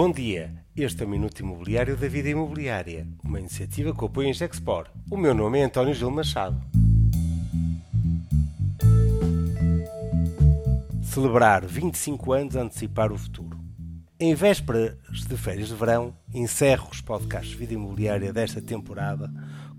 Bom dia, este é o Minuto Imobiliário da Vida Imobiliária, uma iniciativa que apoia em Gexpor. O meu nome é António Gil Machado. Celebrar 25 anos a antecipar o futuro. Em vésperas de férias de verão, encerro os podcasts Vida Imobiliária desta temporada,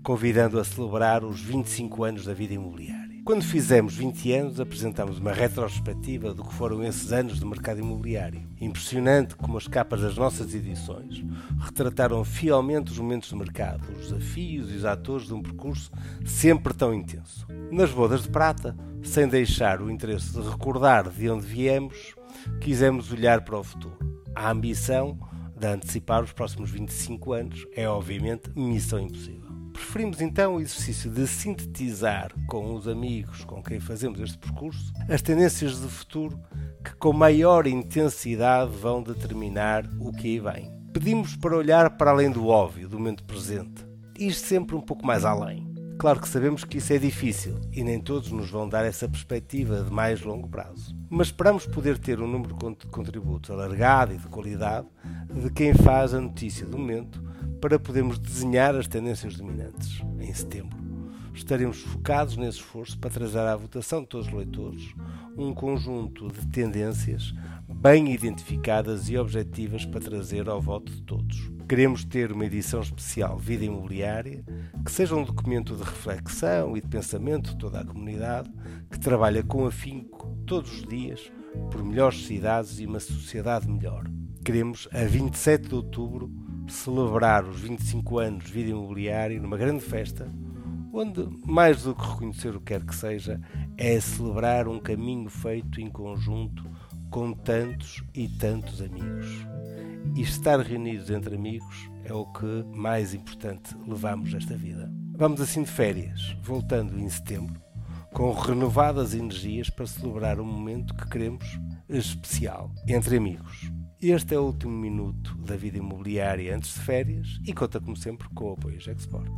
convidando a celebrar os 25 anos da vida imobiliária. Quando fizemos 20 anos, apresentamos uma retrospectiva do que foram esses anos de mercado imobiliário. Impressionante como as capas das nossas edições retrataram fielmente os momentos de mercado, os desafios e os atores de um percurso sempre tão intenso. Nas bodas de prata, sem deixar o interesse de recordar de onde viemos, quisemos olhar para o futuro. A ambição de antecipar os próximos 25 anos é, obviamente, missão impossível. Preferimos então o exercício de sintetizar com os amigos com quem fazemos este percurso as tendências de futuro que com maior intensidade vão determinar o que aí vem. Pedimos para olhar para além do óbvio, do momento presente, ir sempre um pouco mais além. Claro que sabemos que isso é difícil e nem todos nos vão dar essa perspectiva de mais longo prazo. Mas esperamos poder ter um número de contributos alargado e de qualidade de quem faz a notícia do momento para podermos desenhar as tendências dominantes em setembro. Estaremos focados nesse esforço para trazer à votação de todos os leitores um conjunto de tendências bem identificadas e objetivas para trazer ao voto de todos. Queremos ter uma edição especial Vida Imobiliária, que seja um documento de reflexão e de pensamento de toda a comunidade, que trabalha com afinco todos os dias por melhores cidades e uma sociedade melhor. Queremos, a 27 de outubro, celebrar os 25 anos de vida imobiliária numa grande festa, onde, mais do que reconhecer o que quer que seja, é celebrar um caminho feito em conjunto com tantos e tantos amigos. E estar reunidos entre amigos é o que mais importante levamos nesta vida. Vamos assim de férias, voltando em setembro, com renovadas energias para celebrar um momento que queremos especial entre amigos. Este é o último minuto da vida imobiliária antes de férias e conta, como sempre, com o apoio Gexport.